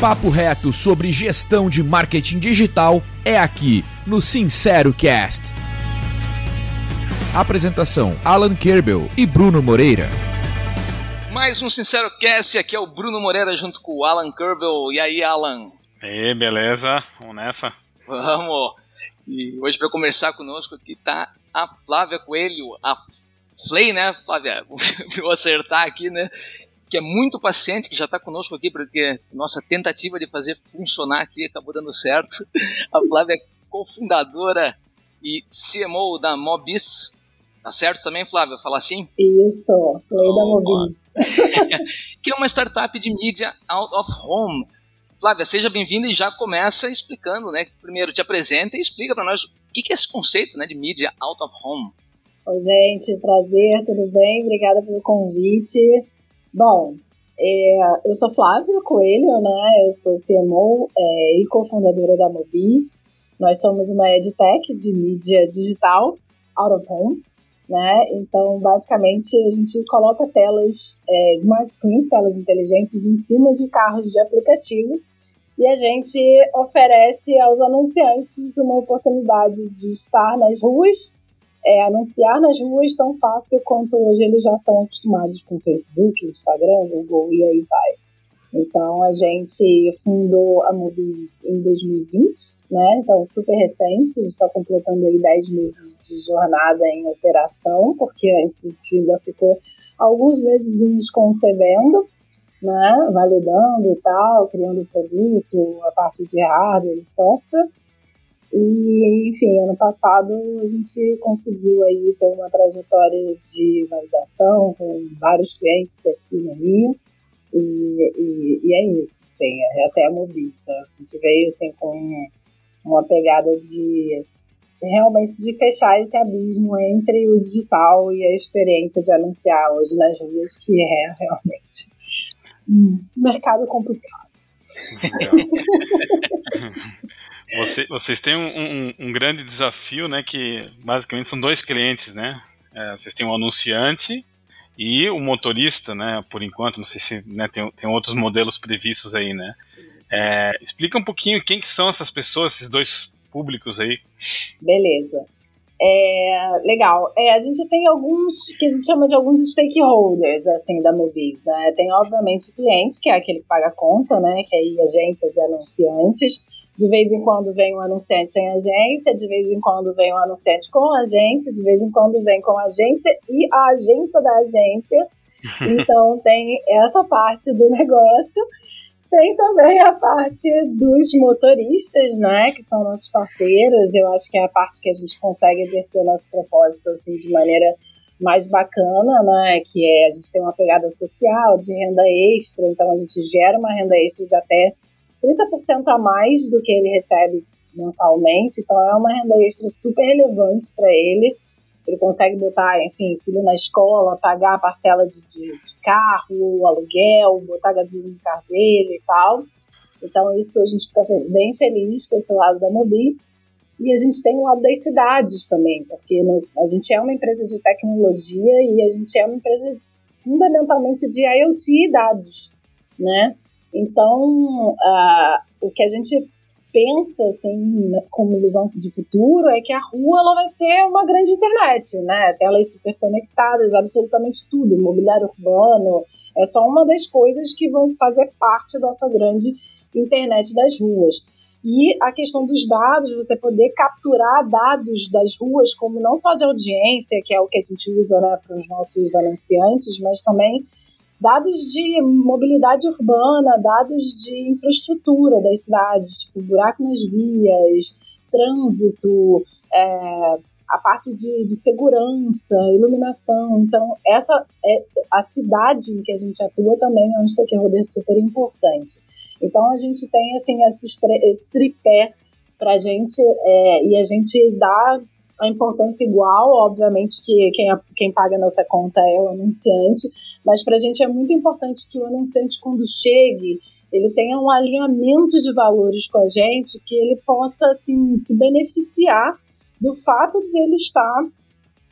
papo reto sobre gestão de marketing digital é aqui no Sincero Cast. Apresentação: Alan Kerbel e Bruno Moreira. Mais um Sincero Cast, aqui é o Bruno Moreira junto com o Alan Kerbel. E aí, Alan? E beleza? Vamos nessa? Vamos! E hoje para conversar conosco aqui tá a Flávia Coelho, a Flay, né, Flávia? Vou acertar aqui, né? Que é muito paciente, que já está conosco aqui, porque nossa tentativa de fazer funcionar aqui acabou dando certo. A Flávia é cofundadora e CMO da Mobis. Tá certo também, Flávia? Falar assim? Isso, Flay da Mobis. que é uma startup de mídia out of home Flávia, seja bem-vinda e já começa explicando, né? Primeiro te apresenta e explica para nós o que é esse conceito né, de mídia out of home. Oi, gente, prazer, tudo bem? Obrigada pelo convite. Bom, é, eu sou Flávia Coelho, né? Eu sou CMO é, e cofundadora da Mobis. Nós somos uma edtech de mídia digital out of home, né? Então, basicamente, a gente coloca telas, é, smart screens, telas inteligentes, em cima de carros de aplicativo e a gente oferece aos anunciantes uma oportunidade de estar nas ruas, é, anunciar nas ruas tão fácil quanto hoje eles já estão acostumados com Facebook, Instagram, Google e aí vai. Então a gente fundou a Mobis em 2020, né? Então super recente, a gente está completando aí 10 meses de jornada em operação, porque antes a gente ainda ficou alguns meses concebendo, né? Validando e tal, criando o produto, a parte de hardware e software. E, enfim, ano passado a gente conseguiu aí ter uma trajetória de validação com vários clientes aqui no Rio e, e, e, é isso, assim, essa é a Mobista. A gente veio assim, com uma pegada de realmente de fechar esse abismo entre o digital e a experiência de anunciar hoje nas ruas, que é realmente um mercado complicado. Você, vocês têm um, um, um, grande desafio, né? Que basicamente são dois clientes, né? É, vocês têm um anunciante e o motorista, né, por enquanto, não sei se né, tem, tem outros modelos previstos aí, né? É, explica um pouquinho quem que são essas pessoas, esses dois públicos aí. Beleza. É, legal. É, a gente tem alguns que a gente chama de alguns stakeholders assim da Mobis, né? Tem obviamente o cliente, que é aquele que paga a conta, né? Que é aí agências e anunciantes. De vez em quando vem um anunciante sem agência, de vez em quando vem um anunciante com agência, de vez em quando vem com agência e a agência da agência. Então tem essa parte do negócio. Tem também a parte dos motoristas, né, que são nossos parceiros. Eu acho que é a parte que a gente consegue exercer o nosso propósito assim de maneira mais bacana, né, que é a gente tem uma pegada social de renda extra, então a gente gera uma renda extra de até 30% a mais do que ele recebe mensalmente, então é uma renda extra super relevante para ele. Ele consegue botar, enfim, filho na escola, pagar a parcela de, de, de carro, aluguel, botar gasolina no carro dele e tal. Então, isso a gente fica bem feliz com esse lado da Mobis. E a gente tem o lado das cidades também, porque no, a gente é uma empresa de tecnologia e a gente é uma empresa fundamentalmente de IoT e dados, né? Então, o que a gente pensa assim como visão de futuro é que a rua ela vai ser uma grande internet, né? Telas super conectadas, absolutamente tudo, mobiliário urbano, é só uma das coisas que vão fazer parte dessa grande internet das ruas. E a questão dos dados, você poder capturar dados das ruas, como não só de audiência, que é o que a gente usa né, para os nossos anunciantes, mas também dados de mobilidade urbana, dados de infraestrutura das cidades, tipo buraco nas vias, trânsito, é, a parte de, de, segurança, iluminação. Então, essa é a cidade em que a gente atua também é um stakeholder super importante. Então, a gente tem assim esse, tripé para gente é, e a gente dá a importância igual, obviamente que quem, quem paga a nossa conta é o anunciante, mas para a gente é muito importante que o anunciante, quando chegue, ele tenha um alinhamento de valores com a gente, que ele possa assim, se beneficiar do fato de ele estar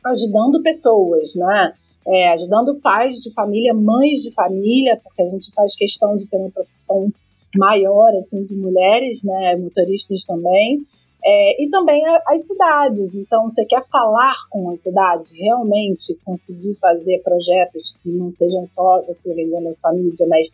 ajudando pessoas, né? É, ajudando pais de família, mães de família, porque a gente faz questão de ter uma proporção maior assim de mulheres, né, motoristas também. É, e também as cidades. Então, você quer falar com a cidade, realmente conseguir fazer projetos que não sejam só você vendendo a sua mídia, mas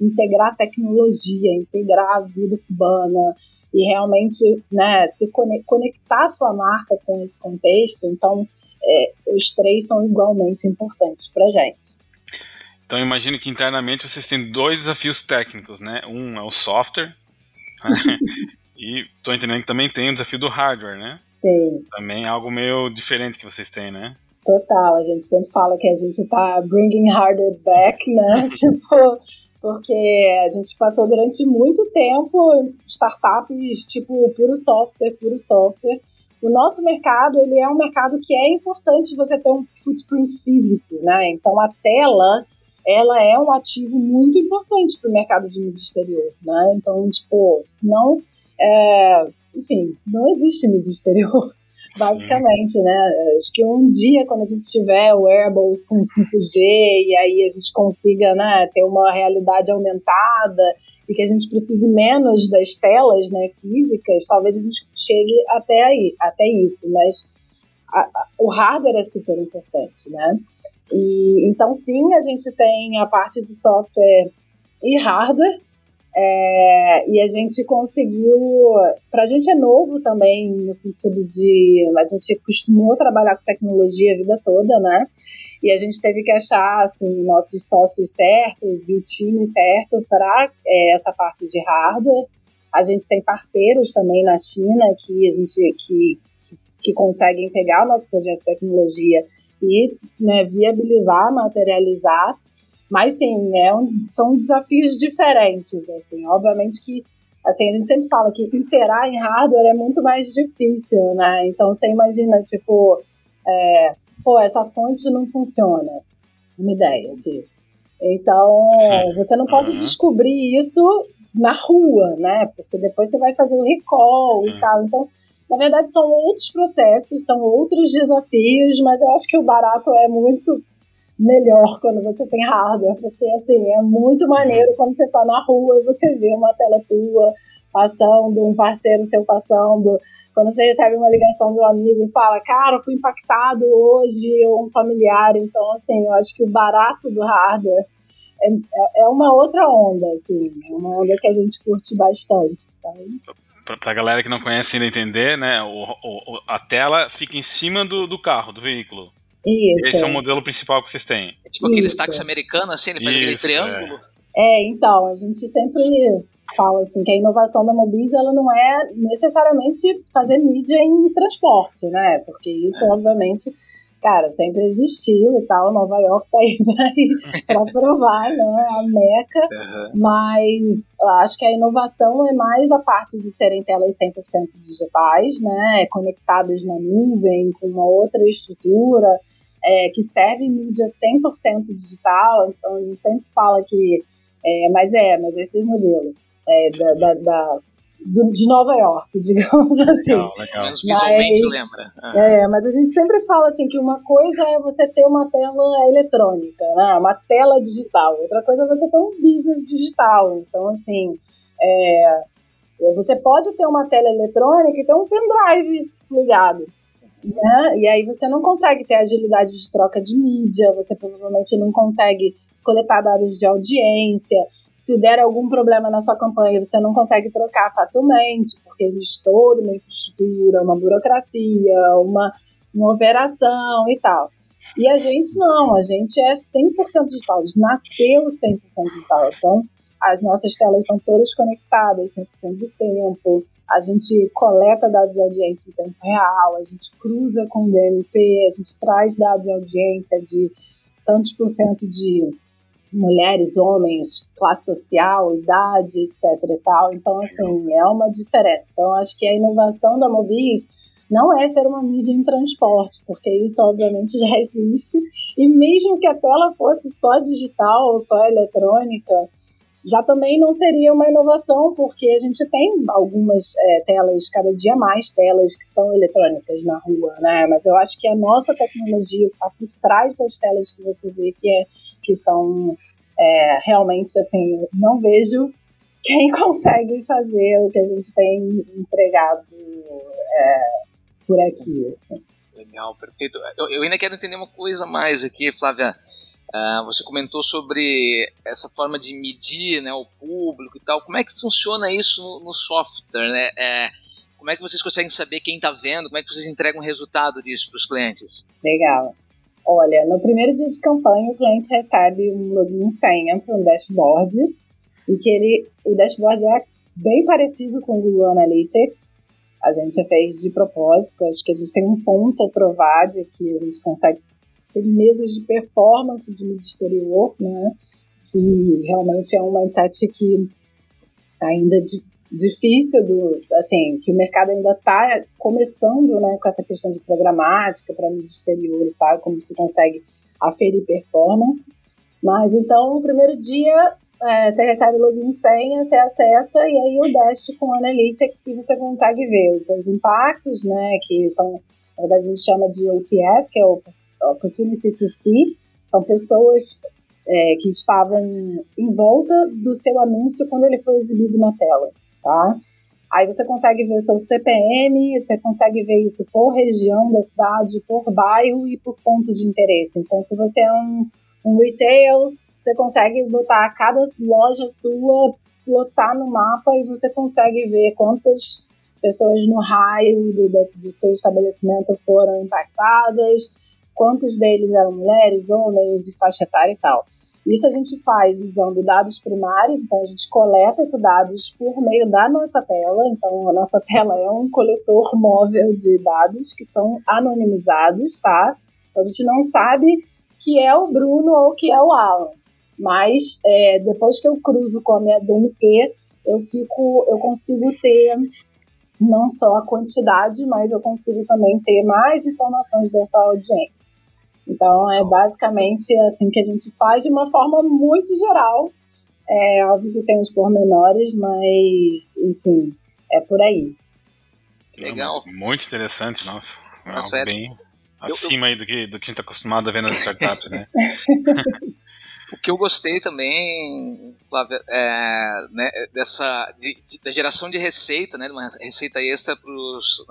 integrar tecnologia, integrar a vida urbana e realmente né, se conectar a sua marca com esse contexto. Então, é, os três são igualmente importantes para gente. Então, imagino que internamente vocês têm dois desafios técnicos, né? Um é o software, e estou entendendo que também tem o desafio do hardware, né? Sim. Também é algo meio diferente que vocês têm, né? Total, a gente sempre fala que a gente tá bringing hardware back, né? tipo, porque a gente passou durante muito tempo startups, tipo, puro software, puro software. O nosso mercado, ele é um mercado que é importante você ter um footprint físico, né? Então, a tela, ela é um ativo muito importante para o mercado de mídia exterior, né? Então, tipo, senão, é, enfim, não existe mídia exterior basicamente, Sim. né? Acho que um dia, quando a gente tiver wearables com 5G e aí a gente consiga né, ter uma realidade aumentada e que a gente precise menos das telas né, físicas, talvez a gente chegue até aí, até isso, mas a, a, o hardware é super importante, né? E, então, sim, a gente tem a parte de software e hardware, é, e a gente conseguiu. Para a gente é novo também, no sentido de. A gente costumou trabalhar com tecnologia a vida toda, né? E a gente teve que achar assim, nossos sócios certos e o time certo para é, essa parte de hardware. A gente tem parceiros também na China que a gente que, que, conseguem pegar o nosso projeto de tecnologia e né, viabilizar, materializar. Mas sim, é um, são desafios diferentes, assim. Obviamente que assim, a gente sempre fala que interar em hardware é muito mais difícil, né? Então você imagina, tipo, é, pô, essa fonte não funciona. Uma ideia aqui. Então, você não pode uhum. descobrir isso na rua, né? Porque depois você vai fazer o recall Sim. e tal. Então, na verdade, são outros processos, são outros desafios, mas eu acho que o barato é muito melhor quando você tem hardware, porque assim, é muito maneiro quando você tá na rua e você vê uma tela tua passando, um parceiro seu passando, quando você recebe uma ligação do amigo e fala, cara, fui impactado hoje, ou um familiar, então assim, eu acho que o barato do hardware é, é, é uma outra onda, assim, é uma onda que a gente curte bastante, sabe? Pra galera que não conhece ainda entender, né, o, o, a tela fica em cima do, do carro, do veículo. Isso. Esse é o modelo principal que vocês têm. É tipo aqueles táxis americanos, assim, ele faz aquele triângulo. É. é, então, a gente sempre fala assim que a inovação da Mobis ela não é necessariamente fazer mídia em transporte, né? Porque isso, é. obviamente, cara, sempre existiu e tal. Nova York tá aí para provar, né? A meca. Uhum. Mas acho que a inovação é mais a parte de serem telas 100% digitais, né? Conectadas na nuvem, com uma outra estrutura. É, que serve mídia 100% digital, então a gente sempre fala que, é, mas é, mas esse é o modelo é, da, da, da do, de Nova York, digamos assim. Legal, legal. Mas, visualmente lembra. Ah. É, mas a gente sempre fala assim que uma coisa é você ter uma tela eletrônica, né? uma tela digital. Outra coisa é você ter um business digital. Então, assim, é, você pode ter uma tela eletrônica e ter um pendrive ligado. Né? E aí você não consegue ter agilidade de troca de mídia, você provavelmente não consegue coletar dados de audiência, se der algum problema na sua campanha, você não consegue trocar facilmente, porque existe toda uma infraestrutura, uma burocracia, uma, uma operação e tal. E a gente não, a gente é 100% digital, nasceu 100% digital. Então, as nossas telas são todas conectadas 100% do tempo, a gente coleta dados de audiência em tempo real, a gente cruza com o DMP, a gente traz dados de audiência de tantos por cento de mulheres, homens, classe social, idade, etc e tal. Então, assim, é uma diferença. Então, acho que a inovação da Mobis não é ser uma mídia em transporte, porque isso obviamente já existe. E mesmo que a tela fosse só digital ou só eletrônica, já também não seria uma inovação, porque a gente tem algumas é, telas, cada dia mais telas que são eletrônicas na rua, né? Mas eu acho que a nossa tecnologia que está por trás das telas que você vê que, é, que são é, realmente, assim, não vejo quem consegue fazer o que a gente tem entregado é, por aqui. Assim. Legal, perfeito. Eu, eu, ainda quero entender uma coisa mais aqui, Flávia. Uh, você comentou sobre essa forma de medir né, o público e tal. Como é que funciona isso no, no software? Né? É, como é que vocês conseguem saber quem está vendo? Como é que vocês entregam o resultado disso para os clientes? Legal. Olha, no primeiro dia de campanha, o cliente recebe um login senha para um dashboard e que ele, o dashboard é bem parecido com o Google Analytics. A gente fez de propósito, acho que a gente tem um ponto a provar de que a gente consegue ter mesas de performance de mídia exterior, né? Que realmente é um mindset que ainda de, difícil do, assim, que o mercado ainda está começando, né, com essa questão de programática para mídia exterior e tal, como se consegue aferir performance. Mas então, no primeiro dia, é, você recebe login e senha, você acessa e aí o Dash com Analytics e você consegue ver os seus impactos, né, que são, na verdade a gente chama de OTS, que é o Opportunity to See, são pessoas é, que estavam em volta do seu anúncio quando ele foi exibido na tela tá? Aí você consegue ver seu CPM, você consegue ver isso por região da cidade, por bairro e por ponto de interesse. Então, se você é um, um retail, você consegue botar cada loja sua, plotar no mapa e você consegue ver quantas pessoas no raio do, do teu estabelecimento foram impactadas, quantos deles eram mulheres, homens e faixa etária e tal. Isso a gente faz usando dados primários, então a gente coleta esses dados por meio da nossa tela. Então a nossa tela é um coletor móvel de dados que são anonimizados, tá? Então, a gente não sabe que é o Bruno ou que é o Alan. Mas é, depois que eu cruzo com a minha DMP, eu fico, eu consigo ter não só a quantidade, mas eu consigo também ter mais informações dessa audiência. Então, é basicamente assim que a gente faz de uma forma muito geral. É óbvio que tem os pormenores, mas, enfim, é por aí. Legal. muito interessante, nossa. nossa é bem acima eu, aí do que, do que a gente está acostumado a ver nas startups, né? o que eu gostei também, é, né, dessa de, de, da geração de receita, né, uma receita extra para os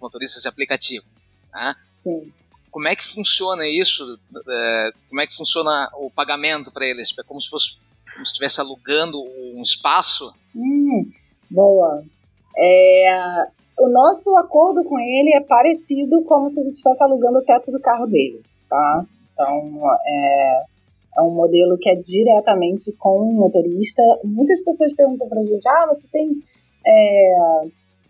motoristas de aplicativo. Né? Sim. Como é que funciona isso? É, como é que funciona o pagamento para eles? É como se fosse como se estivesse alugando um espaço? Hum, boa. É, o nosso acordo com ele é parecido como se a gente estivesse alugando o teto do carro dele, tá? Então, é, é um modelo que é diretamente com o motorista. Muitas pessoas perguntam pra gente, ah, você tem é,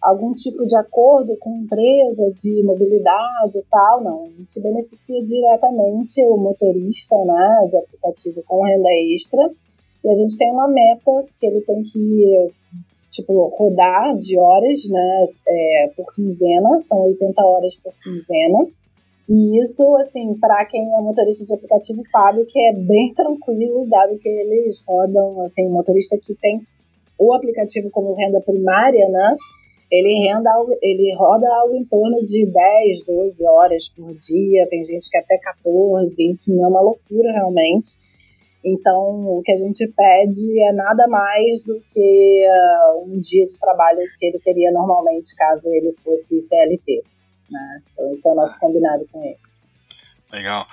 algum tipo de acordo com empresa de mobilidade e tal, não. A gente beneficia diretamente o motorista né, de aplicativo com renda extra e a gente tem uma meta que ele tem que tipo, rodar de horas né, é, por quinzena, são 80 horas por quinzena. E isso, assim, para quem é motorista de aplicativo sabe que é bem tranquilo, dado que eles rodam, assim, motorista que tem o aplicativo como renda primária, né? ele, renda, ele roda algo em torno de 10, 12 horas por dia, tem gente que até 14, enfim, é uma loucura realmente. Então, o que a gente pede é nada mais do que uh, um dia de trabalho que ele teria normalmente caso ele fosse CLT. Né? Então, esse é o nosso combinado com ele. Legal.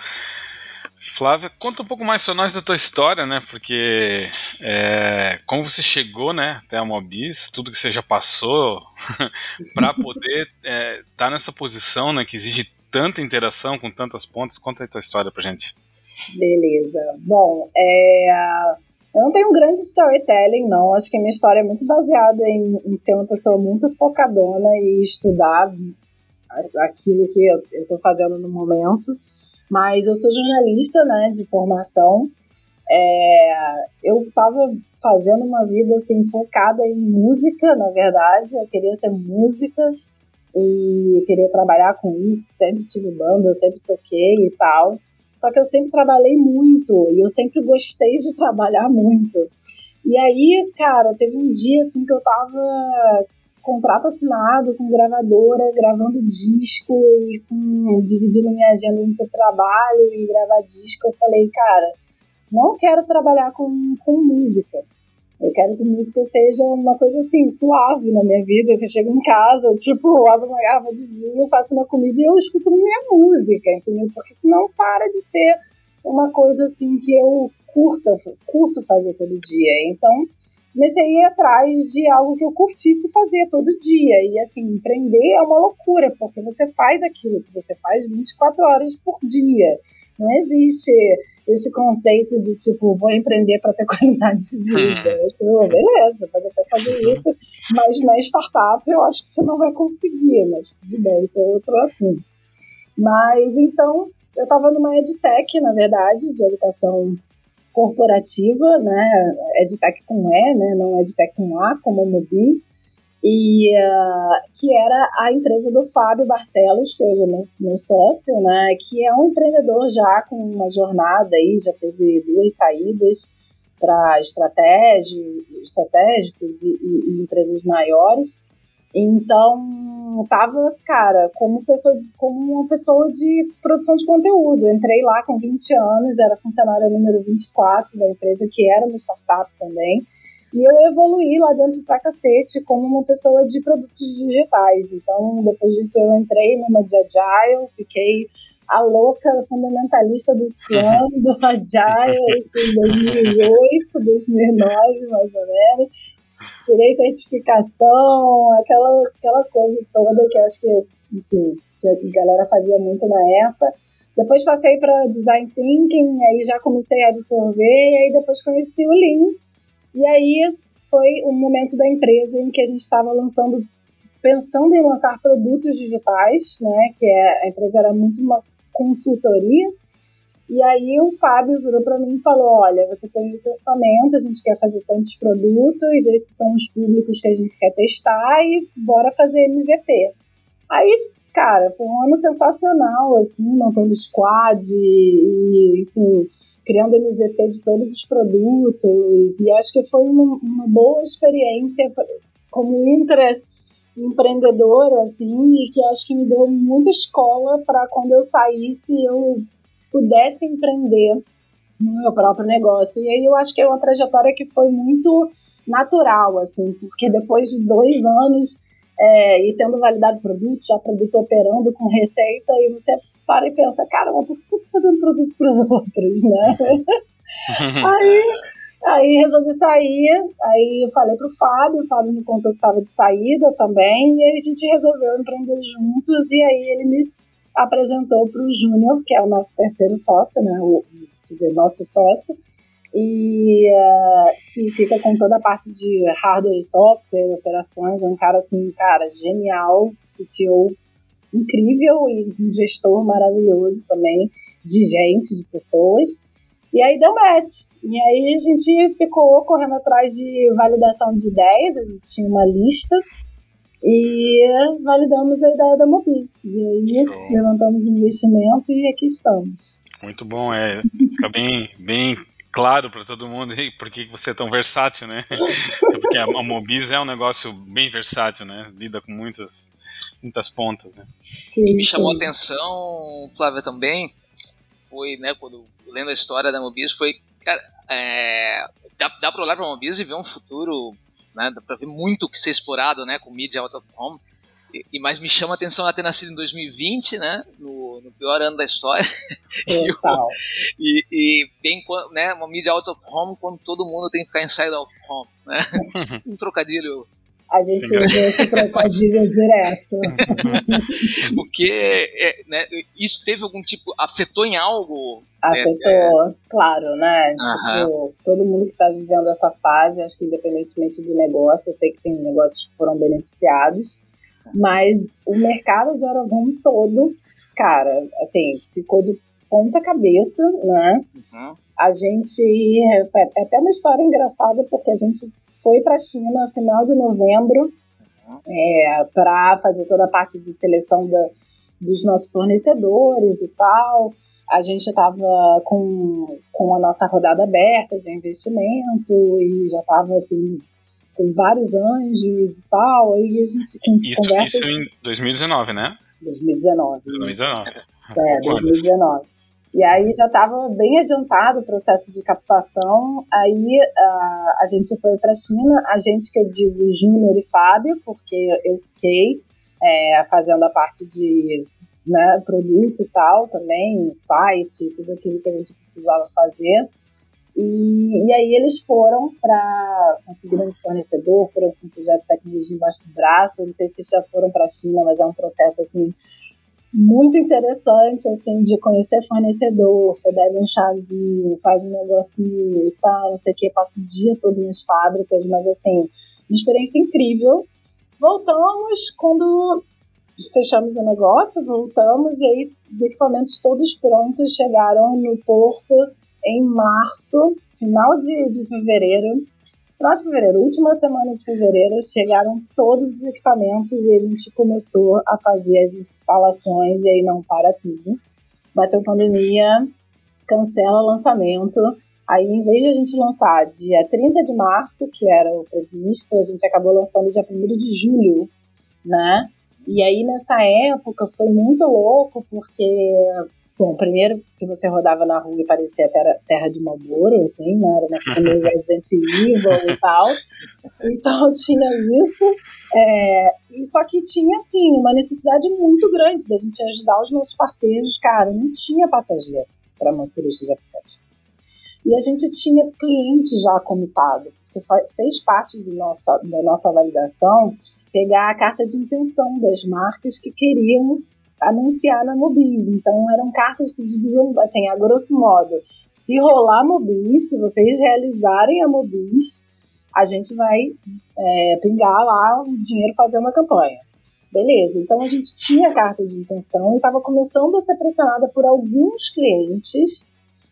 Flávia, conta um pouco mais para nós da tua história, né? Porque é, como você chegou, né, até a Mobis, tudo que você já passou para poder estar é, tá nessa posição, né, que exige tanta interação com tantas pontas. Conta aí a tua história pra gente. Beleza. Bom, é, eu não tenho um grande storytelling, não. Acho que a minha história é muito baseada em, em ser uma pessoa muito focadona e estudar aquilo que eu estou fazendo no momento. Mas eu sou jornalista, né, de formação. É, eu estava fazendo uma vida assim focada em música, na verdade. Eu queria ser música e queria trabalhar com isso. Sempre tive banda, sempre toquei e tal. Só que eu sempre trabalhei muito e eu sempre gostei de trabalhar muito. E aí, cara, teve um dia assim que eu tava contrato assinado com gravadora, gravando disco e com, dividindo minha agenda entre trabalho e gravar disco. Eu falei, cara, não quero trabalhar com, com música. Eu quero que música seja uma coisa assim, suave na minha vida, que eu chego em casa, tipo, abro uma garrafa de vinho, faço uma comida e eu escuto minha música, entendeu? Porque senão para de ser uma coisa assim que eu curta, curto fazer todo dia. Então, comecei a ir atrás de algo que eu curtisse fazer todo dia. E assim, empreender é uma loucura, porque você faz aquilo que você faz 24 horas por dia. Não existe esse conceito de tipo, vou empreender para ter qualidade de vida. Eu, tipo, beleza, pode até fazer isso, mas na startup eu acho que você não vai conseguir, mas tudo bem, isso é outro assunto. Mas então, eu estava numa edtech, na verdade, de educação corporativa, né? EdTech com E, né? Não EdTech com A, como a Mobis, e uh, que era a empresa do Fábio Barcelos, que hoje é meu, meu, sócio, né? Que é um empreendedor já com uma jornada aí, já teve duas saídas para estratégicos e, e, e empresas maiores. Então, tava, cara, como, pessoa de, como uma pessoa de produção de conteúdo. Entrei lá com 20 anos, era funcionária número 24 da empresa, que era uma startup também. E eu evoluí lá dentro pra cacete como uma pessoa de produtos digitais. Então, depois disso, eu entrei numa de Agile, fiquei a louca fundamentalista do Scrum, do Agile, isso em 2008, 2009, mais ou menos tirei certificação, aquela, aquela coisa toda que acho que, enfim, que a galera fazia muito na época. Depois passei para design thinking, aí já comecei a absorver, e aí depois conheci o Lean. E aí foi o momento da empresa em que a gente estava lançando, pensando em lançar produtos digitais, né? Que é, a empresa era muito uma consultoria. E aí o Fábio virou para mim e falou: Olha, você tem esse orçamento, a gente quer fazer tantos produtos, esses são os públicos que a gente quer testar e bora fazer MVP. Aí, cara, foi um ano sensacional, assim, montando squad e, enfim, criando MVP de todos os produtos. E acho que foi uma, uma boa experiência como intra empreendedora, assim, e que acho que me deu muita escola para quando eu saísse eu pudesse empreender no meu próprio negócio. E aí eu acho que é uma trajetória que foi muito natural, assim, porque depois de dois anos é, e tendo validado produto, já produto operando com receita, e você para e pensa, cara, mas por que eu tô fazendo produto para os outros, né? aí, aí resolvi sair, aí eu falei pro Fábio, o Fábio me contou que estava de saída também, e aí a gente resolveu empreender juntos, e aí ele me apresentou para o Júnior, que é o nosso terceiro sócio, né? O, quer dizer, nosso sócio, e uh, que fica com toda a parte de hardware e software, operações, é um cara assim, cara, genial, CTO incrível e um gestor maravilhoso também de gente, de pessoas. E aí deu match. E aí a gente ficou correndo atrás de validação de ideias, a gente tinha uma lista e validamos a ideia da Mobis. E aí Show. levantamos investimento e aqui estamos. Muito bom, é, fica bem, bem claro para todo mundo por que você é tão versátil, né? Porque a, a Mobis é um negócio bem versátil, né? Lida com muitas, muitas pontas, né? Sim, me chamou a atenção, Flávia, também, foi, né, quando lendo a história da Mobis, foi, cara, é, dá, dá para olhar para a Mobis e ver um futuro né? Dá pra ver muito o que ser explorado, né? Com Media Out of Home. E, e mais me chama a atenção ela ter nascido em 2020, né? No, no pior ano da história. e, e, bem, né? Uma Media Out of Home quando todo mundo tem que ficar inside of home, né? um trocadilho a gente Sim. usa esse trocadilho direto. Porque é, né, isso teve algum tipo. afetou em algo? Afetou, é, claro, né? Tipo, todo mundo que está vivendo essa fase, acho que independentemente do negócio, eu sei que tem negócios que foram beneficiados, mas o mercado de Orovão todo, cara, assim, ficou de ponta cabeça, né? Uhum. A gente. É até uma história engraçada, porque a gente foi para a China no final de novembro é, para fazer toda a parte de seleção da, dos nossos fornecedores e tal. A gente estava com, com a nossa rodada aberta de investimento e já estava assim com vários anjos e tal. Aí a gente isso, conversa isso em 2019, né? 2019. 2019. É, 2019. E aí já estava bem adiantado o processo de captação. Aí uh, a gente foi para a China, a gente que eu digo Júnior e Fábio, porque eu fiquei é, fazendo a parte de né, produto e tal também, site, tudo aquilo que a gente precisava fazer. E, e aí eles foram para conseguir um fornecedor, foram com um projeto de tecnologia embaixo do braço. Não sei se já foram para a China, mas é um processo assim muito interessante, assim, de conhecer fornecedor. Você bebe um chazinho, faz um negocinho e tal, não sei o que, passa o dia todo nas fábricas, mas assim, uma experiência incrível. Voltamos quando fechamos o negócio, voltamos e aí os equipamentos todos prontos chegaram no porto em março, final de, de fevereiro final de fevereiro, última semana de fevereiro, chegaram todos os equipamentos e a gente começou a fazer as instalações e aí não para tudo. Bateu pandemia, cancela o lançamento. Aí, em vez de a gente lançar dia 30 de março, que era o previsto, a gente acabou lançando dia 1 de julho, né? E aí, nessa época, foi muito louco, porque Bom, primeiro que você rodava na rua e parecia terra, terra de Malboro, assim, né? Era uma coisa meio Resident Evil e tal. Então tinha isso. É, e só que tinha, assim, uma necessidade muito grande da gente ajudar os nossos parceiros. Cara, não tinha passageiro para motorista de aplicativo. E a gente tinha cliente já comitado, porque fez parte do nossa, da nossa validação pegar a carta de intenção das marcas que queriam anunciar na Mobis. Então eram cartas que diziam, assim, a grosso modo, se rolar Mobis, se vocês realizarem a Mobis, a gente vai é, pingar lá o dinheiro fazer uma campanha. Beleza, então a gente tinha carta de intenção e estava começando a ser pressionada por alguns clientes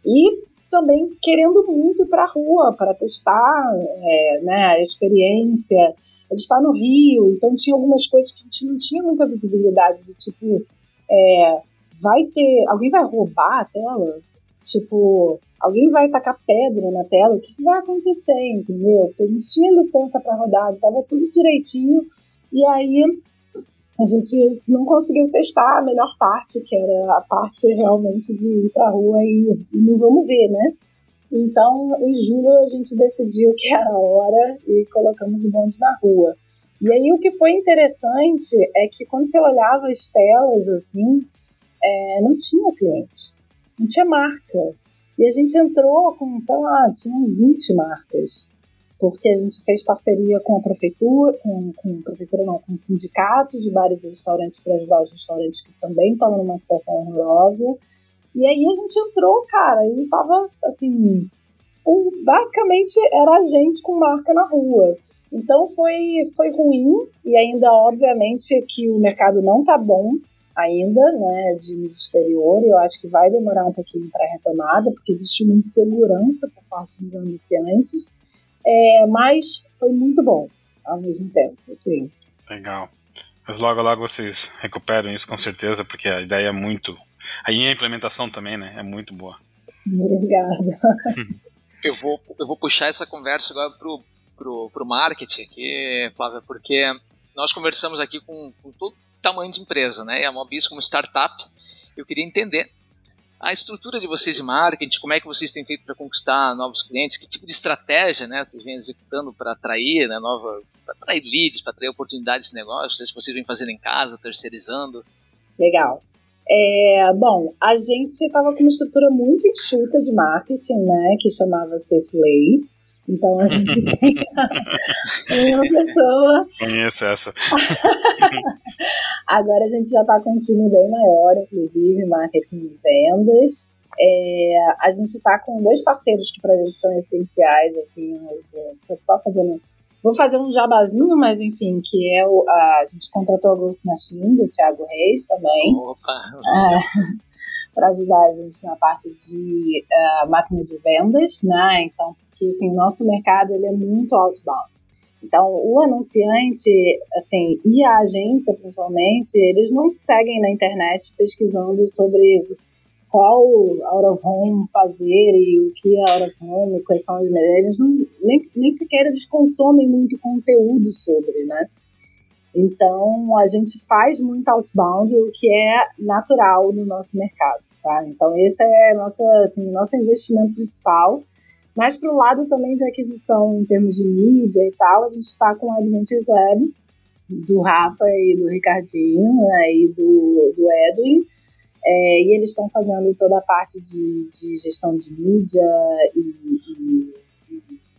e também querendo muito ir para a rua para testar é, né, a experiência. A gente está no Rio, então tinha algumas coisas que a gente não tinha muita visibilidade, do tipo, é, vai ter. Alguém vai roubar a tela? Tipo, alguém vai tacar pedra na tela? O que, que vai acontecer, entendeu? Porque a gente tinha licença para rodar, estava tudo direitinho, e aí a gente não conseguiu testar a melhor parte, que era a parte realmente de ir para rua e, e não vamos ver, né? Então, em julho, a gente decidiu que era a hora e colocamos o bonde na rua. E aí o que foi interessante é que quando você olhava as telas assim, é, não tinha cliente, não tinha marca. E a gente entrou com, sei lá, tinham 20 marcas. Porque a gente fez parceria com a prefeitura, com, com prefeitura não, com o sindicato de bares e restaurantes para ajudar os restaurantes que também estavam numa situação horrorosa. E aí a gente entrou, cara, e tava assim, um, basicamente era a gente com marca na rua. Então foi, foi ruim e ainda, obviamente, que o mercado não está bom ainda, né, de exterior, e eu acho que vai demorar um pouquinho para a retomada, porque existe uma insegurança por parte dos anunciantes, é, mas foi muito bom ao mesmo tempo, assim. Legal. Mas logo, logo vocês recuperam isso com certeza, porque a ideia é muito... Aí a implementação também, né, é muito boa. Obrigada. eu vou, eu vou puxar essa conversa agora pro, pro, pro marketing aqui, Flávia, porque nós conversamos aqui com, com todo tamanho de empresa, né? E a Mobis como startup, eu queria entender a estrutura de vocês de marketing, como é que vocês têm feito para conquistar novos clientes, que tipo de estratégia, né, vocês vêm executando para atrair, né, nova, para atrair leads, para atrair oportunidades de negócio, se vocês vêm fazendo em casa, terceirizando. Legal. É, bom, a gente estava com uma estrutura muito enxuta de marketing, né, que chamava Safely. Então a gente tem uma pessoa. Conheço essa. Agora a gente já está com um time bem maior, inclusive, marketing e vendas. É, a gente está com dois parceiros que para a gente são essenciais, assim, vou só fazendo. Vou fazer um jabazinho, mas enfim, que é o. A, a gente contratou o Growth Machine, do Thiago Reis também. Opa! É, para ajudar a gente na parte de uh, máquina de vendas, né? Então, porque assim, o nosso mercado ele é muito outbound. Então, o anunciante, assim, e a agência, principalmente, eles não seguem na internet pesquisando sobre qual out of home fazer e o que é out of home, quais são as melhores. Não, nem, nem sequer eles consomem muito conteúdo sobre, né? Então, a gente faz muito outbound, o que é natural no nosso mercado. Tá? Então, esse é nossa, assim, nosso investimento principal. Mas para o lado também de aquisição em termos de mídia e tal, a gente está com o Adventures Lab, do Rafa e do Ricardinho né, e do, do Edwin. É, e eles estão fazendo toda a parte de, de gestão de mídia e, e,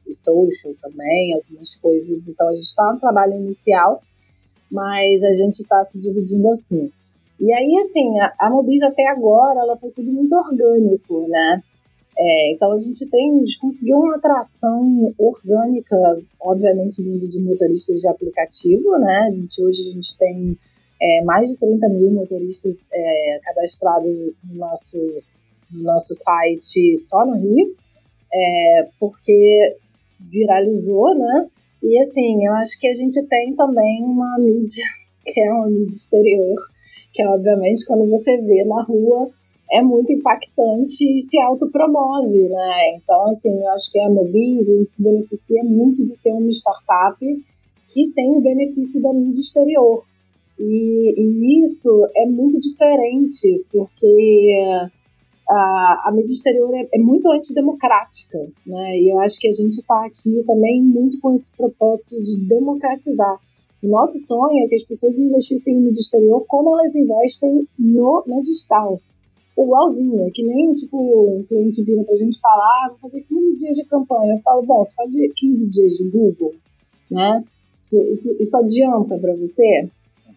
e, social também, algumas coisas. Então a gente está no trabalho inicial, mas a gente está se dividindo assim. E aí, assim, a, a Mobis até agora, ela foi tudo muito orgânico, né? É, então a gente tem, conseguiu uma atração orgânica, obviamente vindo de motoristas de aplicativo, né? A gente, hoje a gente tem é, mais de 30 mil motoristas é, cadastrados no nosso, no nosso site só no Rio, é, porque viralizou, né? E assim, eu acho que a gente tem também uma mídia, que é uma mídia exterior, que obviamente quando você vê na rua é muito impactante e se autopromove, né? Então, assim, eu acho que a Mobis, a gente se beneficia muito de ser uma startup que tem o benefício da mídia exterior. E, e isso é muito diferente, porque a, a mídia exterior é, é, muito antidemocrática, né? E eu acho que a gente está aqui também muito com esse propósito de democratizar. O nosso sonho é que as pessoas investissem em mídia exterior como elas investem no, na digital igualzinho, é que nem, tipo, um cliente vira pra gente falar, ah, vou fazer 15 dias de campanha. Eu falo, bom, você faz 15 dias de Google, né? Isso, isso, isso adianta para você,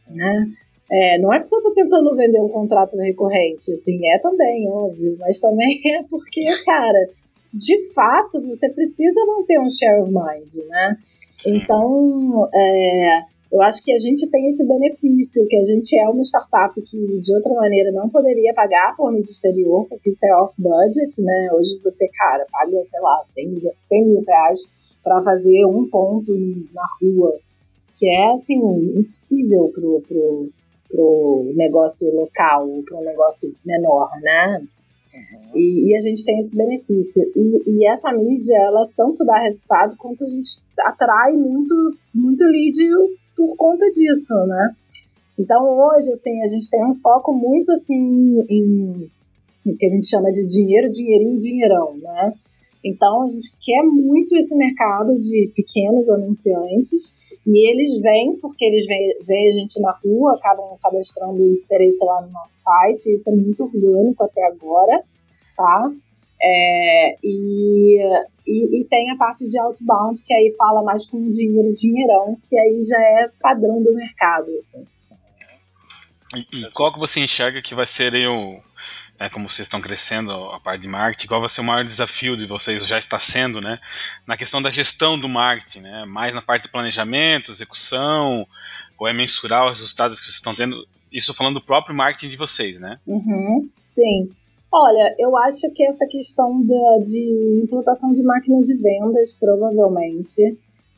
né? É, não é porque eu tô tentando vender um contrato recorrente, assim, é também, óbvio, mas também é porque, cara, de fato, você precisa manter um share of mind, né? Então, é, eu acho que a gente tem esse benefício, que a gente é uma startup que de outra maneira não poderia pagar por mídia exterior, porque isso é off-budget, né? Hoje você, cara, paga, sei lá, 100 mil, 100 mil reais para fazer um ponto na rua, que é, assim, impossível pro, pro, pro negócio local, para um negócio menor, né? Uhum. E, e, a gente tem esse benefício. E, e, essa mídia, ela tanto dá resultado quanto a gente atrai muito, muito lead por conta disso, né? Então hoje, assim, a gente tem um foco muito assim em, em que a gente chama de dinheiro, dinheirinho, dinheirão, né? Então a gente quer muito esse mercado de pequenos anunciantes e eles vêm porque eles veem, veem a gente na rua, acabam cadastrando interesse lá no nosso site, isso é muito orgânico até agora, tá? É, e, e, e, tem a parte de outbound, que aí fala mais com dinheiro, dinheirão, que aí já é padrão do mercado. Assim. E, e qual que você enxerga que vai ser aí o. É, como vocês estão crescendo a parte de marketing, qual vai ser o maior desafio de vocês, já está sendo, né? Na questão da gestão do marketing, né? Mais na parte de planejamento, execução, ou é mensurar os resultados que vocês estão tendo? Isso falando do próprio marketing de vocês, né? Uhum, sim. Olha, eu acho que essa questão de, de implantação de máquinas de vendas, provavelmente,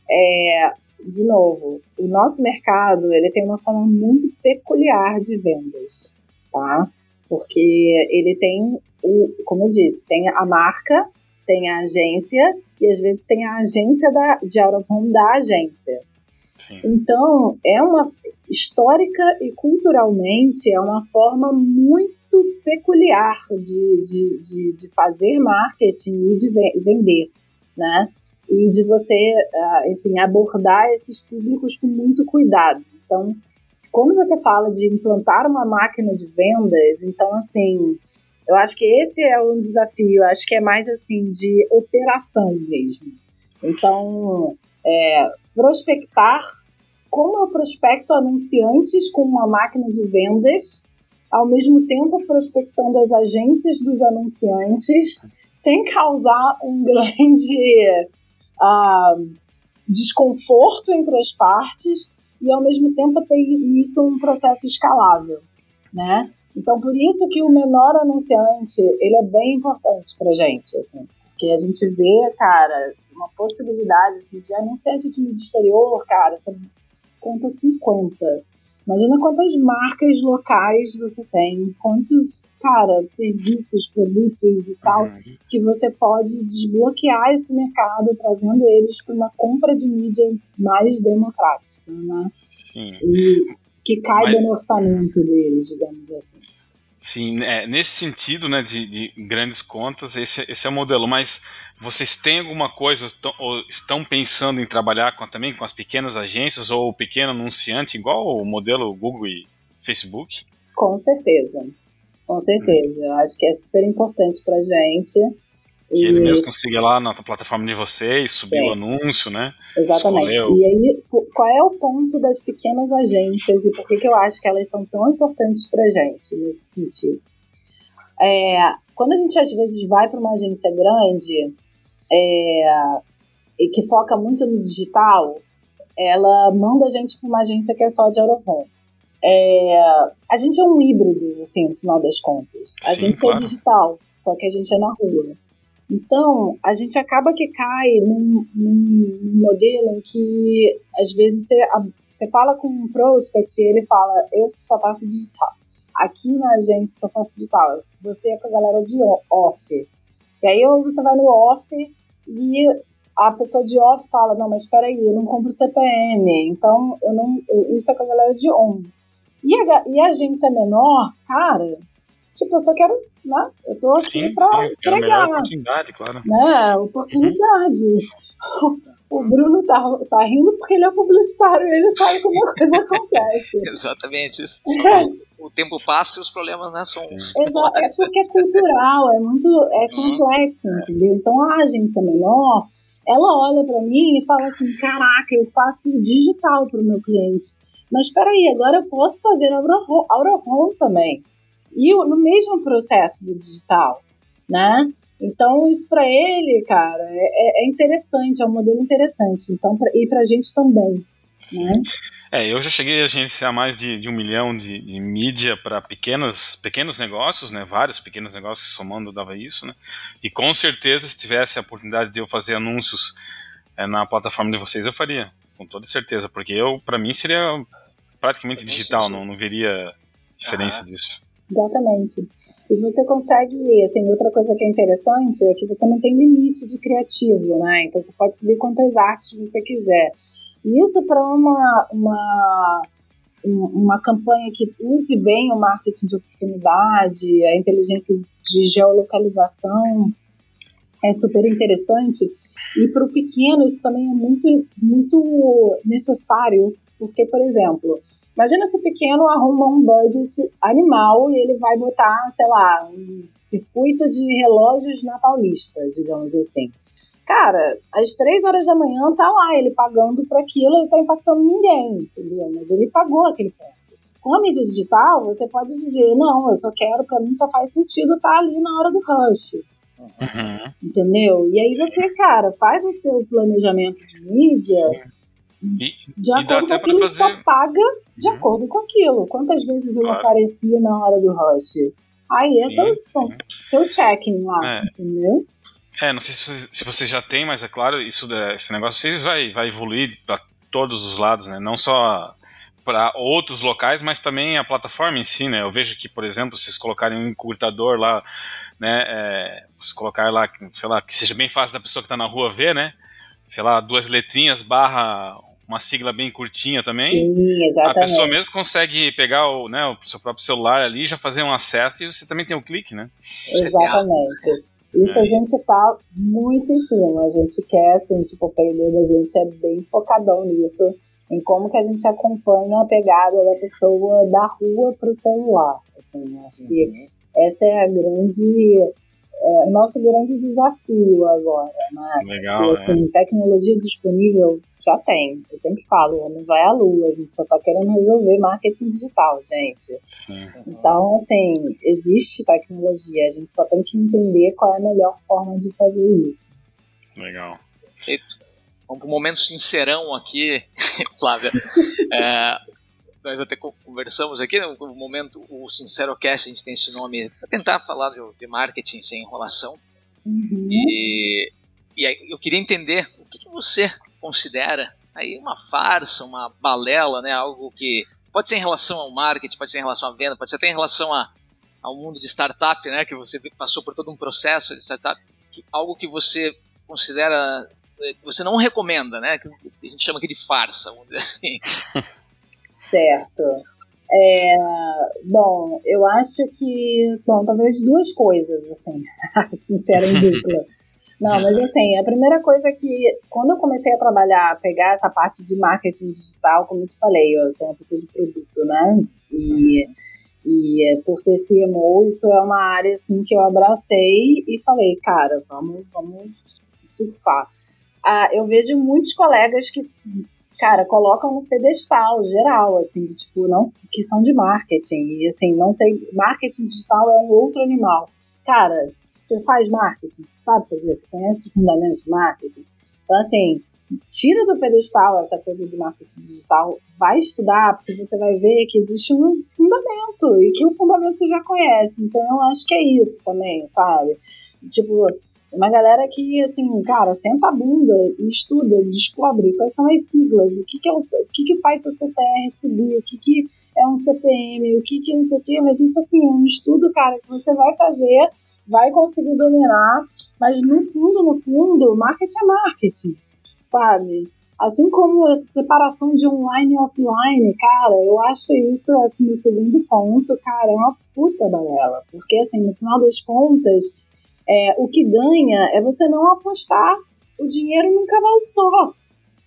é, de novo, o nosso mercado ele tem uma forma muito peculiar de vendas, tá? Porque ele tem o, como eu disse, tem a marca, tem a agência e às vezes tem a agência da, de out of home da agência. Sim. Então, é uma histórica e culturalmente é uma forma muito muito peculiar de, de, de, de fazer marketing e de vender, né? E de você, ah, enfim, abordar esses públicos com muito cuidado. Então, quando você fala de implantar uma máquina de vendas, então, assim, eu acho que esse é um desafio, acho que é mais, assim, de operação mesmo. Então, é, prospectar como eu prospecto anunciantes com uma máquina de vendas ao mesmo tempo prospectando as agências dos anunciantes, sem causar um grande uh, desconforto entre as partes e ao mesmo tempo ter isso um processo escalável, né? Então por isso que o menor anunciante ele é bem importante para gente, assim, porque a gente vê, cara, uma possibilidade assim, de anunciante de mídia exterior, cara, essa conta 50 Imagina quantas marcas locais você tem, quantos, cara, serviços, produtos e tal, uhum. que você pode desbloquear esse mercado, trazendo eles para uma compra de mídia mais democrática, né? Sim. E que caiba Mas... no orçamento deles, digamos assim. Sim, é, nesse sentido, né, de, de, grandes contas, esse, esse é o modelo. Mas vocês têm alguma coisa, ou estão pensando em trabalhar com, também com as pequenas agências ou o pequeno anunciante, igual o modelo Google e Facebook? Com certeza, com certeza. Eu acho que é super importante para gente que e... ele mesmo consiga lá na plataforma de vocês, subir o anúncio, né? Exatamente. Escolheu. E aí, qual é o ponto das pequenas agências e por que, que eu acho que elas são tão importantes pra gente nesse sentido? É, quando a gente às vezes vai para uma agência grande é, e que foca muito no digital, ela manda a gente para uma agência que é só de Aurovon. É, a gente é um híbrido, assim, no final das contas. A Sim, gente é claro. é digital, só que a gente é na rua. Então, a gente acaba que cai num, num modelo em que, às vezes, você, você fala com um prospect e ele fala, eu só faço digital. Aqui na agência só faço digital. Você é com a galera de off. E aí você vai no off e a pessoa de off fala, não, mas espera aí, eu não compro CPM, então eu não, eu, isso é com a galera de on. E a, e a agência menor, cara, tipo, eu só quero né? Eu tô aqui sim, pra sim, entregar. oportunidade, claro. Né? Oportunidade. Uhum. O Bruno tá, tá rindo porque ele é publicitário, ele sabe como a coisa acontece. Exatamente. Isso. É. O tempo passa e os problemas né, são. Exato, é porque é cultural, é muito é uhum. complexo, uhum. entendeu? Então a agência menor, ela olha para mim e fala assim: caraca, eu faço digital para o meu cliente. Mas espera aí, agora eu posso fazer Aurahome também e no mesmo processo do digital, né? Então, isso para ele, cara, é, é, interessante, é um modelo interessante. Então, pra, e para a gente também. Né? É, eu já cheguei a agenciar mais de, de um milhão de, de mídia para pequenos negócios, né? Vários pequenos negócios somando dava isso, né? E com certeza, se tivesse a oportunidade de eu fazer anúncios é, na plataforma de vocês, eu faria, com toda certeza, porque eu, para mim, seria praticamente digital, não, não veria diferença disso. Exatamente. E você consegue, assim, outra coisa que é interessante é que você não tem limite de criativo, né? Então você pode subir quantas artes você quiser. E isso para uma, uma, uma campanha que use bem o marketing de oportunidade, a inteligência de geolocalização, é super interessante. E para o pequeno isso também é muito, muito necessário, porque, por exemplo, Imagina se o pequeno arruma um budget animal e ele vai botar, sei lá, um circuito de relógios na Paulista, digamos assim. Cara, às três horas da manhã tá lá, ele pagando por aquilo, ele tá impactando ninguém, entendeu? Mas ele pagou aquele preço. Com a mídia digital, você pode dizer, não, eu só quero, para mim só faz sentido estar tá ali na hora do rush. Uhum. Entendeu? E aí você, cara, faz o seu planejamento de mídia. E, de acordo com aquilo, fazer... só paga de uhum. acordo com aquilo. Quantas vezes eu claro. aparecia na hora do rush? Aí sim, é seu, seu check-in lá, é. entendeu? É, não sei se, se você já tem, mas é claro, isso esse negócio vocês vai, vai evoluir para todos os lados, né? Não só para outros locais, mas também a plataforma em si, né? Eu vejo que, por exemplo, se vocês colocarem um encurtador lá, né? É, se colocar lá, sei lá, que seja bem fácil da pessoa que está na rua ver, né? Sei lá, duas letrinhas barra uma sigla bem curtinha também. Sim, exatamente. A pessoa mesmo consegue pegar o, né, o seu próprio celular ali, já fazer um acesso e você também tem o um clique, né? Exatamente. Isso é. a gente tá muito em cima. A gente quer, assim, tipo, o PD da gente é bem focadão nisso, em como que a gente acompanha a pegada da pessoa da rua pro celular. Assim, acho uhum. que essa é a grande é o nosso grande desafio agora, né? Legal, Porque, assim, é. tecnologia disponível já tem. Eu sempre falo, não vai à lua, a gente só está querendo resolver marketing digital, gente. Sim. Então, assim, existe tecnologia, a gente só tem que entender qual é a melhor forma de fazer isso. Legal. Vamos para um momento sincerão aqui, Flávia. é, nós até conversamos aqui, no né, momento, o Sincero Cast, a gente tem esse nome para tentar falar de, de, marketing sem enrolação. Uhum. E, e aí eu queria entender o que, que, você considera aí uma farsa, uma balela, né? Algo que pode ser em relação ao marketing, pode ser em relação à venda, pode ser até em relação a, ao mundo de startup, né? Que você passou por todo um processo de startup, que, algo que você considera eh, que você não recomenda, né? Que a gente chama aqui de farsa, vamos dizer assim. Certo. É, bom, eu acho que, bom, talvez duas coisas, assim, sincera em dupla. Não, mas assim, a primeira coisa que, quando eu comecei a trabalhar, pegar essa parte de marketing digital, como eu te falei, eu sou uma pessoa de produto, né? E, e por ser CMO, isso é uma área, assim, que eu abracei e falei, cara, vamos, vamos surfar. Ah, eu vejo muitos colegas que cara, colocam no pedestal geral, assim, tipo, não, que são de marketing. E assim, não sei, marketing digital é um outro animal. Cara, você faz marketing, você sabe fazer, você conhece os fundamentos de marketing. Então, assim, tira do pedestal essa coisa de marketing digital, vai estudar, porque você vai ver que existe um fundamento e que o fundamento você já conhece. Então, eu acho que é isso também, sabe? Tipo, uma galera que, assim, cara, senta a bunda e estuda, descobre quais são as siglas, o que, que, é o, o que, que faz seu CTR subir, o que, que é um CPM, o que, que é não sei o quê, mas isso, assim, é um estudo, cara, que você vai fazer, vai conseguir dominar, mas no fundo, no fundo, marketing é marketing, sabe? Assim como essa separação de online e offline, cara, eu acho isso, assim, o segundo ponto, cara, é uma puta balela, porque, assim, no final das contas é, o que ganha é você não apostar o dinheiro num cavalo só.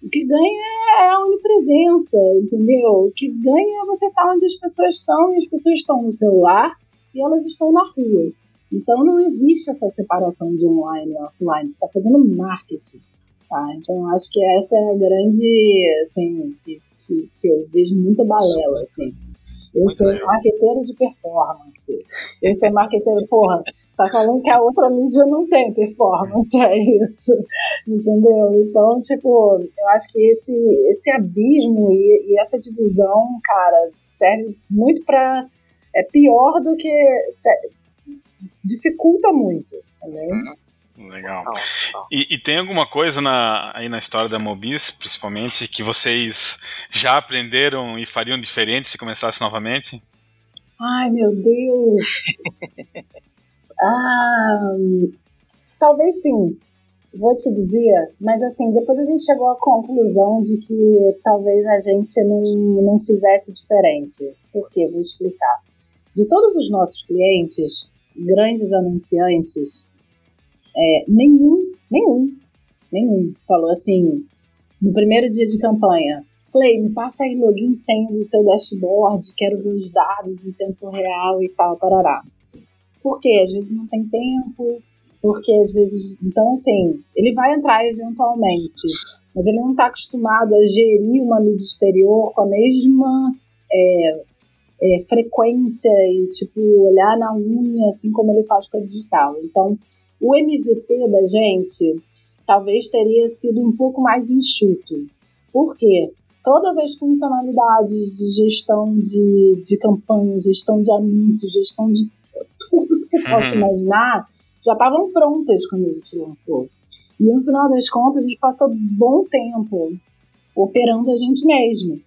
O que ganha é a onipresença, entendeu? O que ganha é você estar onde as pessoas estão e as pessoas estão no celular e elas estão na rua. Então não existe essa separação de online e offline. Você está fazendo marketing. Tá? Então acho que essa é a grande, assim, que, que, que eu vejo muita balela, assim. Eu sou legal. marqueteiro de performance. Eu sou marqueteiro, porra, tá falando que a outra mídia não tem performance, é isso. Entendeu? Então, tipo, eu acho que esse, esse abismo e, e essa divisão, cara, serve muito pra. É pior do que. Dificulta muito, entendeu? Legal. E, e, tem alguma coisa na, aí na história da Mobis, principalmente, que vocês já aprenderam e fariam diferente se começasse novamente? Ai, meu Deus! ah, talvez sim, vou te dizer, mas assim, depois a gente chegou à conclusão de que talvez a gente não, não fizesse diferente. Por quê? Vou explicar. De todos os nossos clientes, grandes anunciantes, é, nenhum, nenhum, nenhum falou assim, no primeiro dia de campanha, Flay, me passa aí login senha do seu dashboard, quero ver os dados em tempo real e tal, parará. Porque às vezes não tem tempo, porque às vezes. Então, assim, ele vai entrar eventualmente, mas ele não está acostumado a gerir uma mídia exterior com a mesma é, é, frequência e, tipo, olhar na unha, assim como ele faz com a digital. Então, o MVP da gente talvez teria sido um pouco mais enxuto. Por quê? Todas as funcionalidades de gestão de, de campanha, gestão de anúncios, gestão de tudo que você uhum. possa imaginar, já estavam prontas quando a gente lançou. E no final das contas, a gente passou bom tempo operando a gente mesmo.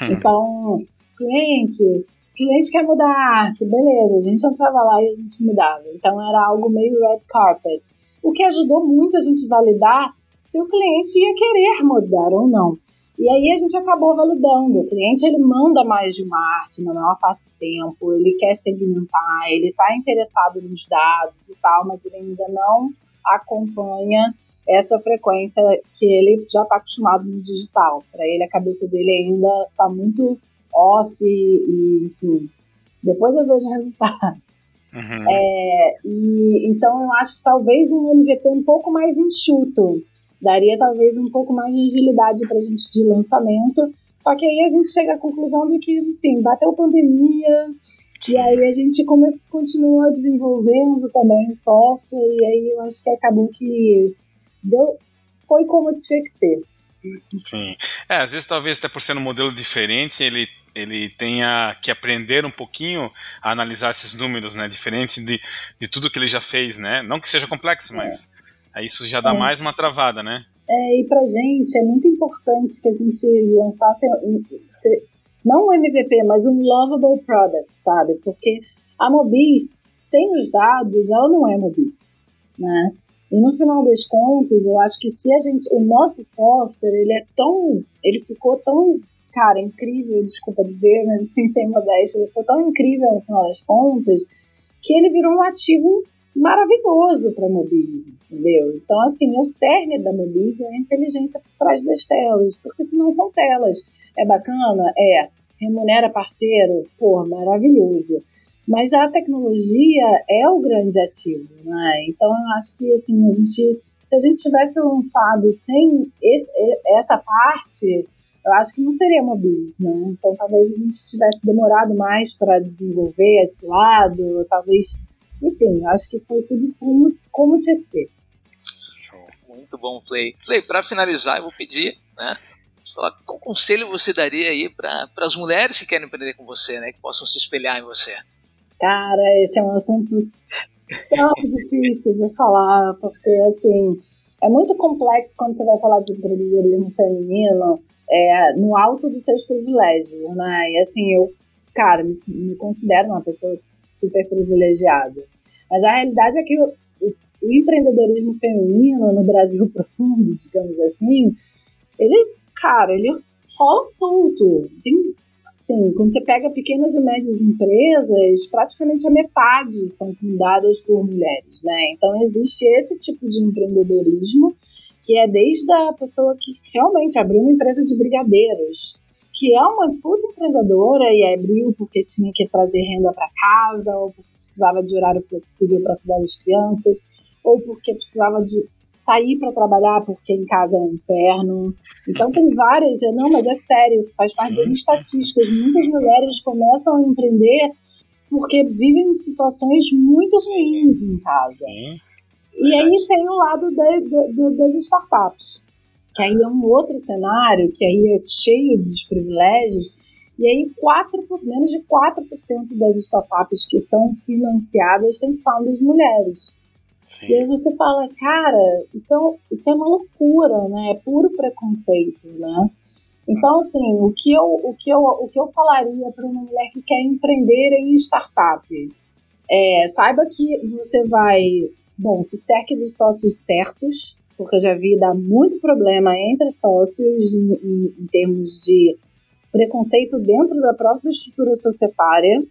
Uhum. Então, cliente, cliente quer mudar a arte, beleza, a gente entrava lá e a gente mudava. Então era algo meio red carpet, o que ajudou muito a gente validar se o cliente ia querer mudar ou não. E aí a gente acabou validando. O cliente ele manda mais de uma arte na maior parte do tempo, ele quer segmentar, ele está interessado nos dados e tal, mas ele ainda não acompanha essa frequência que ele já está acostumado no digital. Para ele, a cabeça dele ainda está muito off e, enfim. Depois eu vejo o resultado. Uhum. É, e, então eu acho que talvez um MVP um pouco mais enxuto daria talvez um pouco mais de agilidade para a gente de lançamento. Só que aí a gente chega à conclusão de que, enfim, bateu pandemia, e aí a gente come, continua desenvolvendo também o software, e aí eu acho que acabou que deu, foi como tinha que ser. Sim. É, às vezes talvez até por ser um modelo diferente, ele ele tenha que aprender um pouquinho a analisar esses números, né, diferente de, de tudo que ele já fez, né? Não que seja complexo, mas é. isso já dá é. mais uma travada, né? É, e pra gente é muito importante que a gente lançasse não um MVP, mas um lovable product, sabe? Porque a Mobis, sem os dados, ela não é Mobis, né? E no final das contas, eu acho que se a gente, o nosso software, ele é tão, ele ficou tão cara, incrível, desculpa dizer, mas assim, sem modéstia, ele foi tão incrível no final das contas, que ele virou um ativo maravilhoso para a Mobilize, entendeu? Então, assim, o cerne da Mobilize é a inteligência por trás das telas, porque senão são telas. É bacana? É. Remunera parceiro? Pô, maravilhoso. Mas a tecnologia é o grande ativo, né? Então, eu acho que, assim, a gente, se a gente tivesse lançado sem esse, essa parte, eu acho que não seria Mobilize, né? Então, talvez a gente tivesse demorado mais para desenvolver esse lado, talvez enfim, acho que foi tudo como, como tinha que ser. Muito bom, Flay. Flay, para finalizar, eu vou pedir, né? Falar, qual conselho você daria aí para as mulheres que querem empreender com você, né? Que possam se espelhar em você? Cara, esse é um assunto tão difícil de falar, porque assim é muito complexo quando você vai falar de empreendedorismo feminino é, no alto dos seus privilégios, né? E assim, eu, cara, me, me considero uma pessoa super privilegiada. Mas a realidade é que o, o, o empreendedorismo feminino no Brasil profundo, digamos assim, ele, cara, ele rola solto. Tem, assim, quando você pega pequenas e médias empresas, praticamente a metade são fundadas por mulheres, né? Então existe esse tipo de empreendedorismo que é desde a pessoa que realmente abriu uma empresa de brigadeiros, que é uma puta empreendedora e abriu porque tinha que trazer renda para casa, ou porque precisava de horário flexível para cuidar das crianças, ou porque precisava de sair para trabalhar porque em casa é um inferno. Então tem várias, não, mas é sério, isso faz parte das estatísticas. Muitas mulheres começam a empreender porque vivem em situações muito ruins em casa. E aí tem o lado de, de, de, das startups que aí é um outro cenário, que aí é cheio dos privilégios, e aí quatro, menos de 4% das startups que são financiadas têm founders mulheres. Sim. E aí você fala, cara, isso é, isso é uma loucura, né? É puro preconceito, né? Então, assim, o que eu, o que eu, o que eu falaria para uma mulher que quer empreender em startup? É, saiba que você vai, bom, se cerque dos sócios certos, porque eu já vi dar muito problema entre sócios em, em, em termos de preconceito dentro da própria estrutura societária,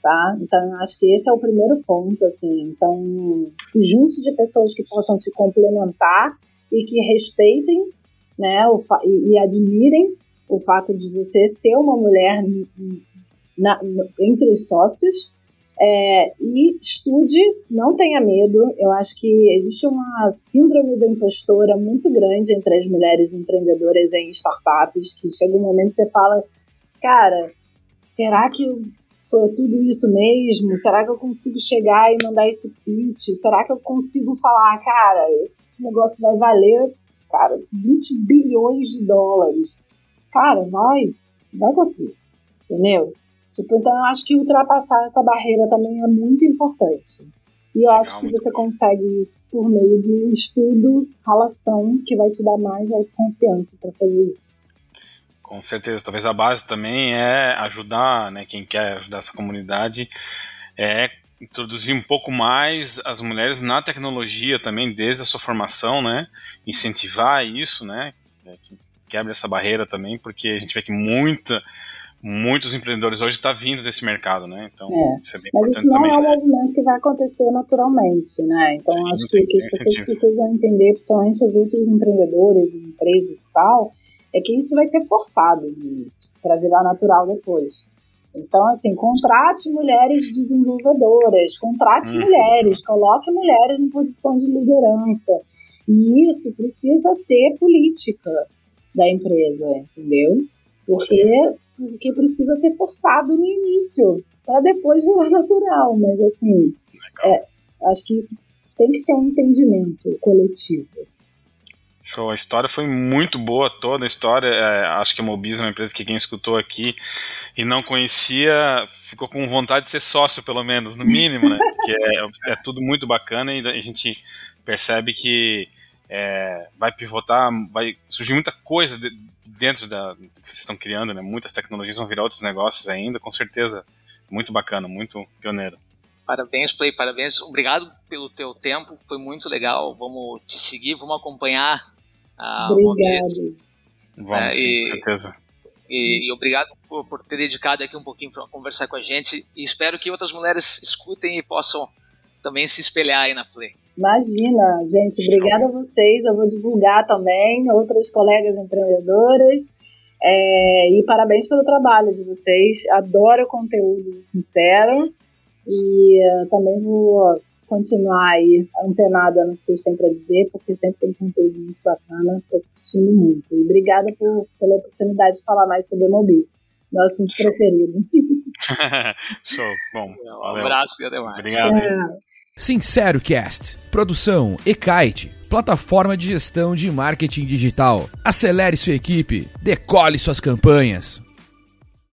tá? Então, acho que esse é o primeiro ponto, assim. Então, se junte de pessoas que possam te complementar e que respeitem, né, o e, e, admirem o fato de você ser uma mulher na, entre os sócios é, e estude, não tenha medo. Eu acho que existe uma síndrome da impostora muito grande entre as mulheres empreendedoras em startups, que chega um momento que você fala, cara, será que eu sou tudo isso mesmo? Será que eu consigo chegar e mandar esse pitch? Será que eu consigo falar, cara, esse negócio vai valer, cara, 20 bilhões de dólares? Cara, vai, você vai conseguir, entendeu? Tipo, então eu acho que ultrapassar essa barreira também é muito importante. E eu acho que você consegue isso por meio de estudo, relação, que vai te dar mais autoconfiança para fazer isso. Com certeza. Talvez a base também é ajudar, né, quem quer ajudar essa comunidade, é introduzir um pouco mais as mulheres na tecnologia também, desde a sua formação, né, incentivar isso, né, que quebre essa barreira também, porque a gente vê que muita muitos empreendedores hoje estão tá vindo desse mercado, né? Então, é. isso é bem Mas isso não também, é um né? movimento que vai acontecer naturalmente, né? Então, Sim, acho que o que as pessoas sentido. precisam entender, principalmente os outros empreendedores, empresas e tal, é que isso vai ser forçado no início, para virar natural depois. Então, assim, contrate mulheres desenvolvedoras, contrate hum. mulheres, coloque mulheres em posição de liderança. E isso precisa ser política da empresa, entendeu? Porque porque precisa ser forçado no início, para depois virar natural. Mas, assim, é, acho que isso tem que ser um entendimento coletivo. Assim. Show, a história foi muito boa, toda a história. É, acho que a Mobis é uma empresa que quem escutou aqui e não conhecia ficou com vontade de ser sócio, pelo menos, no mínimo, né? Porque é, é tudo muito bacana e a gente percebe que é, vai pivotar, vai surgir muita coisa de, dentro da que vocês estão criando, né? Muitas tecnologias vão virar outros negócios ainda, com certeza. Muito bacana, muito pioneiro. Parabéns, Play, parabéns. Obrigado pelo teu tempo, foi muito legal. Vamos te seguir, vamos acompanhar. a Obrigado. Vamos, é, sim, com certeza. E, e obrigado por, por, ter dedicado aqui um pouquinho para conversar com a gente. E espero que outras mulheres escutem e possam também se espelhar aí na Flay. Imagina, gente, obrigada a vocês. Eu vou divulgar também outras colegas empreendedoras. É, e parabéns pelo trabalho de vocês. Adoro o conteúdo de Sincero. E uh, também vou continuar aí antenada no que vocês têm para dizer, porque sempre tem conteúdo muito bacana. Estou curtindo muito. E obrigada por, pela oportunidade de falar mais sobre Mobis, meu assunto preferido. Show. Bom, um abraço e até mais. Obrigado. É. Sincero Cast. Produção Ekite, plataforma de gestão de marketing digital. Acelere sua equipe, decole suas campanhas.